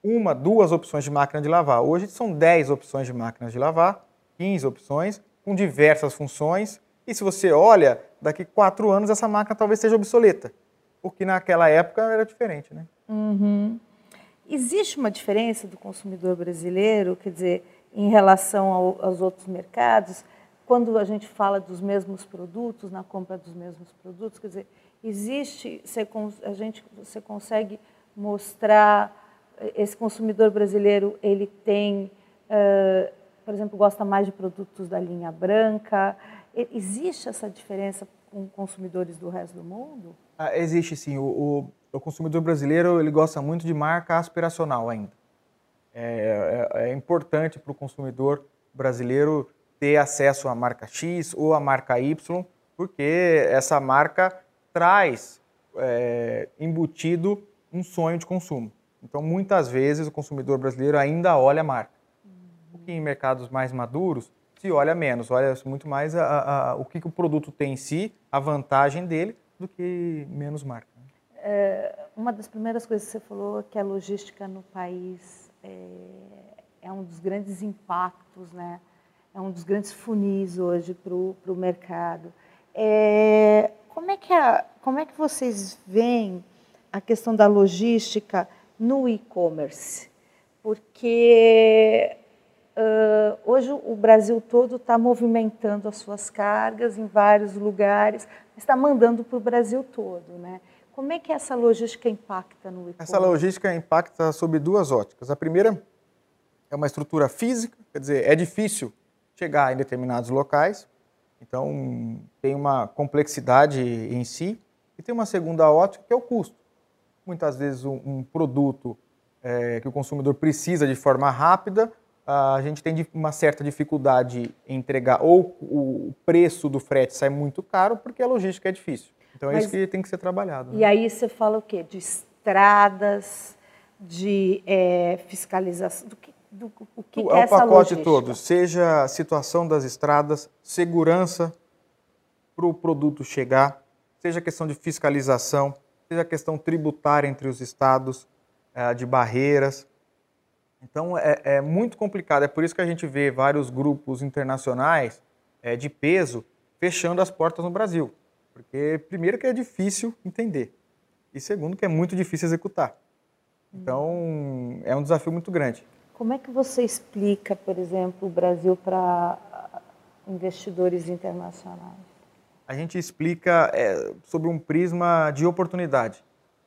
uma, duas opções de máquina de lavar. Hoje são 10 opções de máquinas de lavar, 15 opções, com diversas funções, e se você olha, daqui quatro anos essa máquina talvez seja obsoleta, porque naquela época era diferente, né?
Uhum. Existe uma diferença do consumidor brasileiro, quer dizer, em relação ao, aos outros mercados, quando a gente fala dos mesmos produtos, na compra dos mesmos produtos, quer dizer, existe, você, a gente, você consegue mostrar esse consumidor brasileiro, ele tem, uh, por exemplo, gosta mais de produtos da linha branca, Existe essa diferença com consumidores do resto do mundo?
Ah, existe sim. O, o, o, consumidor brasileiro ele gosta muito de marca aspiracional ainda. É, é, é importante para o consumidor brasileiro ter acesso à marca X ou à marca Y, porque essa marca traz é, embutido um sonho de consumo. Então, muitas vezes, o consumidor brasileiro ainda olha a marca. Uhum. O que em mercados mais maduros, se olha menos, olha muito mais a, a, a, o que, que, o produto tem em si, a vantagem dele, do que menos marca.
É, uma das primeiras coisas que você falou é que a logística no país é, é um dos grandes impactos, né? é um dos grandes funis hoje para o mercado. É, como, é que a, como é que vocês veem a questão da logística no e-commerce? Porque Uh, hoje o Brasil todo está movimentando as suas cargas em vários lugares, está mandando para o Brasil todo, né? Como é que essa logística impacta no e-commerce?
Essa logística impacta sob duas óticas. A primeira é uma estrutura física, quer dizer, é difícil chegar em determinados locais. Então, tem uma complexidade em si e tem uma segunda ótica que é o custo. Muitas vezes um, um produto é, que o consumidor precisa de forma rápida, a gente tem uma certa dificuldade em entregar, ou o preço do frete sai muito caro porque a logística é difícil. Então é Mas, isso que tem que ser trabalhado.
Né? E aí você fala o quê? De estradas, de é, fiscalização, do que, do, o que, é,
é o pacote todo, seja a situação das estradas, segurança para o produto chegar, seja a questão de fiscalização, seja a questão tributária entre os estados, é, de barreiras. Então é, é, muito complicado. É por isso que a gente vê vários grupos internacionais é, de peso fechando as portas no Brasil. Porque, primeiro, que é difícil entender, e segundo, que é muito difícil executar. Então, é um desafio muito grande.
Como é que você explica, por exemplo, o Brasil para investidores internacionais?
A gente explica é, sobre um prisma de oportunidade.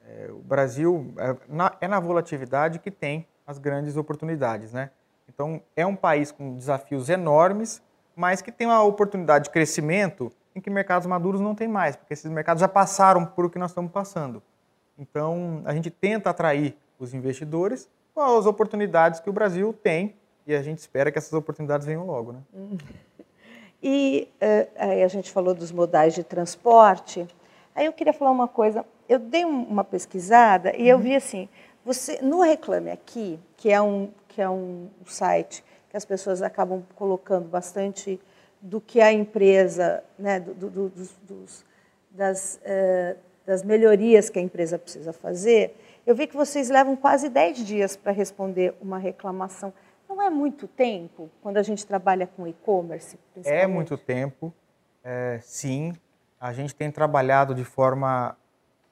É, o Brasil é na, é na volatilidade que tem as grandes oportunidades, né? Então, é um país com desafios enormes, mas que tem uma oportunidade de crescimento em que mercados maduros não tem mais, porque esses mercados já passaram por o que nós estamos passando. Então, a gente tenta atrair os investidores com as oportunidades que o Brasil tem e a gente espera que essas oportunidades venham logo. Né?
E uh, aí a gente falou dos modais de transporte. Aí eu queria falar uma coisa. Eu dei uma pesquisada e eu vi assim, você no Reclame Aqui, que é um que é um site que as pessoas acabam colocando bastante do que a empresa, né, do, do, dos, dos, das, uh, das melhorias que a empresa precisa fazer, eu vi que vocês levam quase 10 dias para responder uma reclamação. Não é muito tempo quando a gente trabalha com e-commerce?
É muito tempo, é, sim. A gente tem trabalhado de forma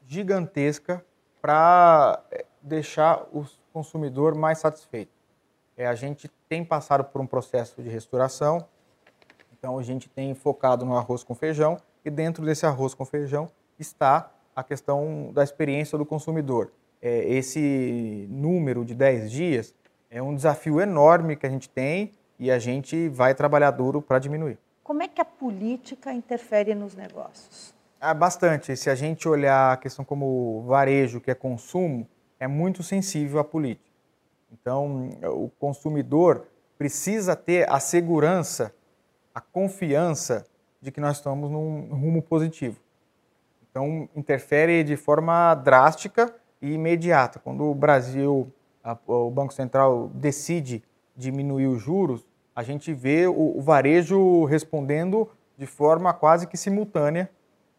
gigantesca para é, deixar o consumidor mais satisfeito. É, a gente tem passado por um processo de restauração, então a gente tem focado no arroz com feijão e dentro desse arroz com feijão está a questão da experiência do consumidor. É, esse número de 10 dias é um desafio enorme que a gente tem e a gente vai trabalhar duro para diminuir.
Como é que a política interfere nos negócios?
Ah, bastante. Se a gente olhar a questão como varejo, que é consumo, é muito sensível à política. Então, o consumidor precisa ter a segurança a confiança de que nós estamos num rumo positivo. Então, interfere de forma drástica e imediata. Quando o Brasil, a, o Banco Central decide diminuir os juros, a gente vê o, o varejo respondendo de forma quase que simultânea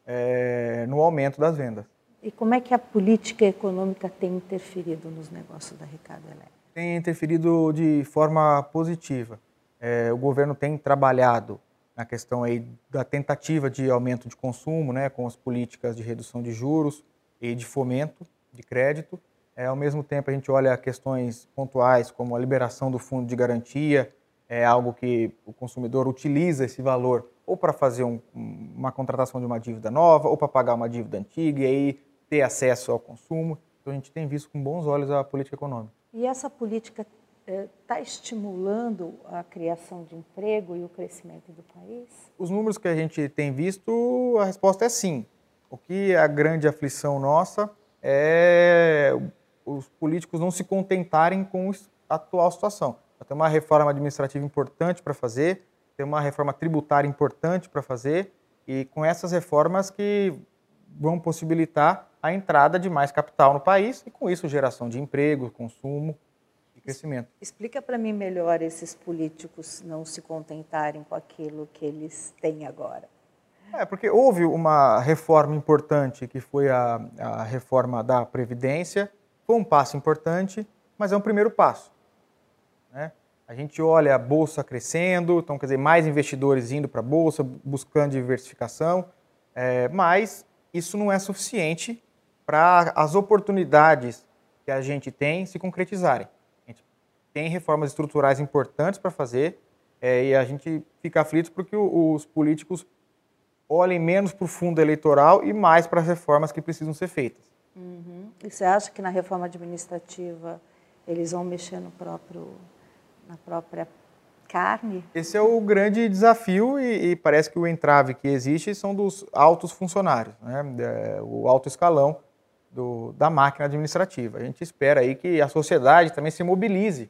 é, no aumento das vendas.
E como é que a política econômica tem interferido nos negócios da Ricardo Elétrico?
Tem interferido de forma positiva é, o governo tem trabalhado na questão aí da tentativa de aumento de consumo, né, com as políticas de redução de juros e de fomento de crédito. É, ao mesmo tempo, a gente olha questões pontuais, como a liberação do fundo de garantia, é algo que o consumidor utiliza esse valor ou para fazer um, uma contratação de uma dívida nova, ou para pagar uma dívida antiga e aí ter acesso ao consumo. Então, a gente tem visto com bons olhos a política econômica.
E essa política está estimulando a criação de emprego e o crescimento do país?
Os números que a gente tem visto, a resposta é sim. O que é a grande aflição nossa é os políticos não se contentarem com a atual situação. Tem uma reforma administrativa importante para fazer, tem uma reforma tributária importante para fazer, e com essas reformas que vão possibilitar a entrada de mais capital no país e, com isso, geração de emprego, consumo crescimento.
Explica para mim melhor esses políticos não se contentarem com aquilo que eles têm agora.
É, porque houve uma reforma importante, que foi a, a reforma da Previdência, foi um passo importante, mas é um primeiro passo. Né? A gente olha a Bolsa crescendo, então, quer dizer, mais investidores indo para a Bolsa, buscando diversificação, é, mas isso não é suficiente para as oportunidades que a gente tem se concretizarem tem reformas estruturais importantes para fazer é, e a gente fica aflito porque os políticos olhem menos para o fundo eleitoral e mais para as reformas que precisam ser feitas.
Uhum. E você acha que na reforma administrativa eles vão mexer no próprio, na própria carne?
Esse é o grande desafio e, e parece que o entrave que existe são dos altos funcionários, né? É, o alto escalão do, da máquina administrativa. A gente espera aí que a sociedade também se mobilize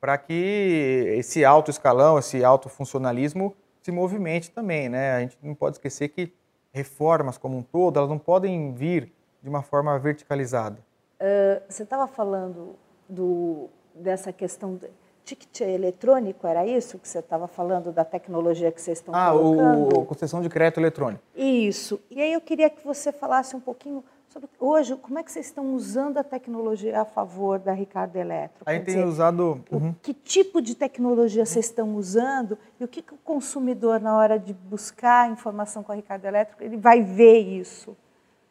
para que esse alto escalão, esse alto funcionalismo se movimente também, né? A gente não pode esquecer que reformas como um todo, elas não podem vir de uma forma verticalizada.
Uh, você estava falando do, dessa questão de ticket eletrônico, era isso que você estava falando da tecnologia que vocês estão
ah,
colocando?
Ah, concessão de crédito eletrônico.
Isso. E aí eu queria que você falasse um pouquinho sobre hoje, como é que vocês estão usando a tecnologia a favor da Ricardo Eletro?
A gente tem usado...
Uhum. Que tipo de tecnologia vocês estão usando e o que, que o consumidor, na hora de buscar informação com a Ricardo Eletro, ele vai ver isso?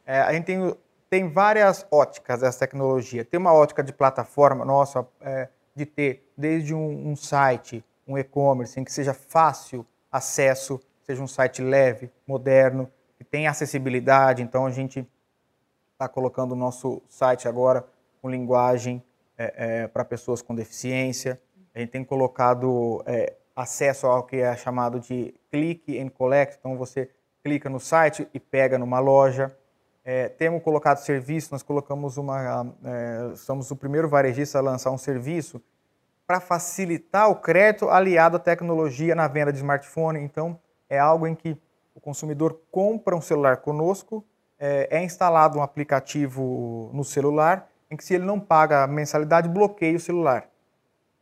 É, a gente tem, tem várias óticas dessa tecnologia. Tem uma ótica de plataforma nossa, é, de ter desde um, um site, um e-commerce, em que seja fácil acesso, seja um site leve, moderno, que tenha acessibilidade. Então, a gente está colocando o nosso site agora com linguagem é, é, para pessoas com deficiência. A gente tem colocado é, acesso ao que é chamado de click and collect, então você clica no site e pega numa loja. É, temos colocado serviço, nós colocamos uma, é, somos o primeiro varejista a lançar um serviço para facilitar o crédito aliado à tecnologia na venda de smartphone. Então, é algo em que o consumidor compra um celular conosco, é, é instalado um aplicativo no celular em que se ele não paga a mensalidade, bloqueia o celular.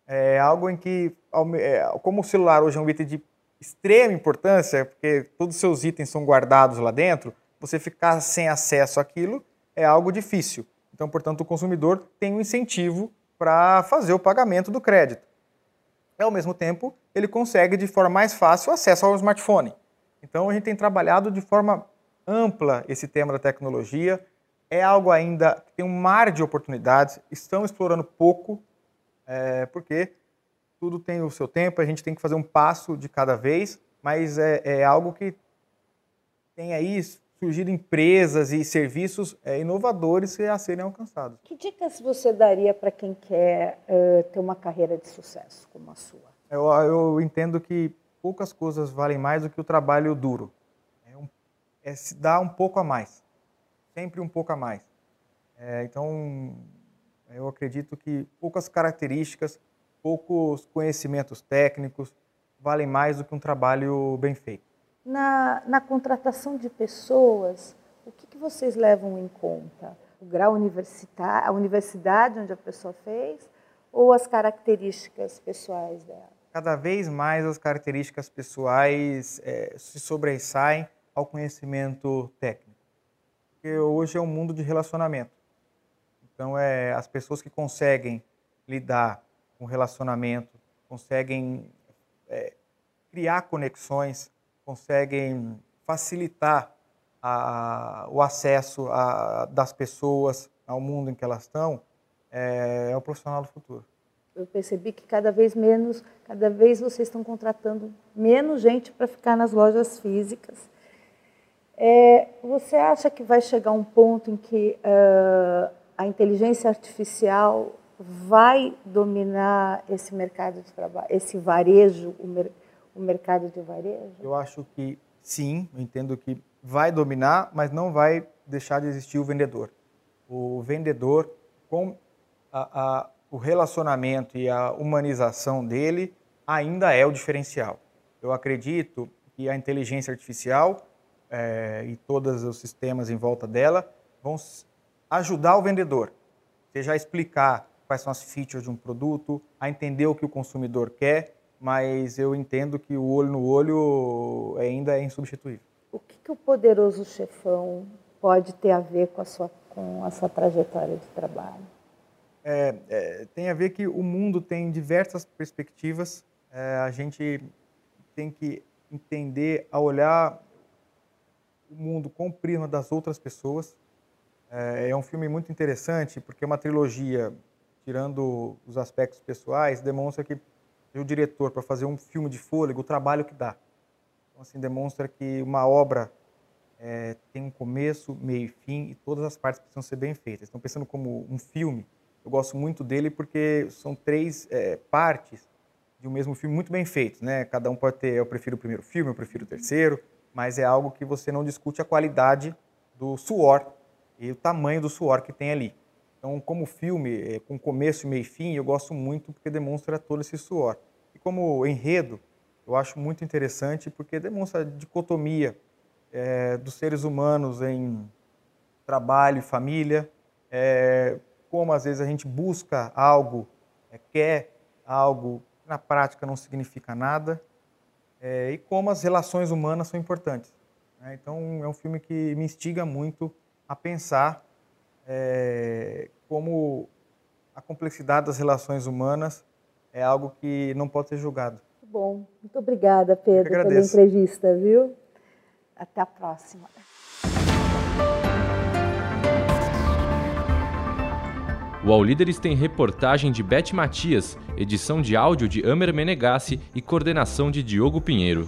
É algo em que, é, como o celular hoje é um item de extrema importância, porque todos os seus itens são guardados lá dentro, você ficar sem acesso àquilo é algo difícil. Então, portanto, o consumidor tem um incentivo para fazer o pagamento do crédito. E, ao mesmo tempo, ele consegue de forma mais fácil acesso ao smartphone. Então, a gente tem trabalhado de forma ampla esse tema da tecnologia. É algo ainda que tem um mar de oportunidades, estão explorando pouco, é, porque tudo tem o seu tempo, a gente tem que fazer um passo de cada vez, mas é, é algo que tem aí surgido empresas e serviços é, inovadores a serem alcançados.
Que dicas você daria para quem quer uh, ter uma carreira de sucesso como a sua?
Eu, eu entendo que poucas coisas valem mais do que o trabalho duro é se dar um pouco a mais, sempre um pouco a mais. É, então, eu acredito que poucas características, poucos conhecimentos técnicos valem mais do que um trabalho bem feito.
Na, na contratação de pessoas, o que, que vocês levam em conta? O grau universitário, a universidade onde a pessoa fez ou as características pessoais dela?
Cada vez mais as características pessoais é, se sobressaem ao conhecimento técnico. Porque hoje é um mundo de relacionamento. Então, é as pessoas que conseguem lidar com relacionamento, conseguem é, criar conexões, conseguem facilitar a, o acesso a, das pessoas ao mundo em que elas estão, é, é o profissional do futuro.
Eu percebi que cada vez menos, cada vez vocês estão contratando menos gente para ficar nas lojas físicas é, você acha que vai chegar um ponto em que uh, a inteligência artificial vai dominar esse mercado de trabalho, esse varejo, o, mer o mercado de varejo?
Eu acho que sim, eu entendo que vai dominar, mas não vai deixar de existir o vendedor. O vendedor, com a, a, o relacionamento e a humanização dele, ainda é o diferencial. Eu acredito que a inteligência artificial é, e todos os sistemas em volta dela vão ajudar o vendedor, seja a explicar quais são as features de um produto, a entender o que o consumidor quer, mas eu entendo que o olho no olho ainda é insubstituível.
O que, que o poderoso chefão pode ter a ver com a sua, com a sua trajetória de trabalho?
É, é, tem a ver que o mundo tem diversas perspectivas. É, a gente tem que entender, a olhar o mundo com o prisma das outras pessoas. É, é um filme muito interessante porque é uma trilogia, tirando os aspectos pessoais, demonstra que o diretor, para fazer um filme de fôlego, o trabalho que dá. Então, assim, demonstra que uma obra é, tem um começo, meio e fim e todas as partes precisam ser bem feitas. Então, pensando como um filme, eu gosto muito dele porque são três é, partes de um mesmo filme muito bem feito, né? Cada um pode ter, eu prefiro o primeiro filme, eu prefiro o terceiro, mas é algo que você não discute a qualidade do suor e o tamanho do suor que tem ali. Então, como filme, é, com começo, meio e fim, eu gosto muito porque demonstra todo esse suor. Como enredo, eu acho muito interessante porque demonstra a dicotomia é, dos seres humanos em trabalho e família, é, como às vezes a gente busca algo, é, quer algo na prática não significa nada, é, e como as relações humanas são importantes. Né? Então é um filme que me instiga muito a pensar é, como a complexidade das relações humanas é algo que não pode ser julgado.
Muito bom. Muito obrigada, Pedro, pela entrevista, viu? Até a próxima.
O All Líderes tem reportagem de Beth Matias, edição de áudio de Amer Menegassi e coordenação de Diogo Pinheiro.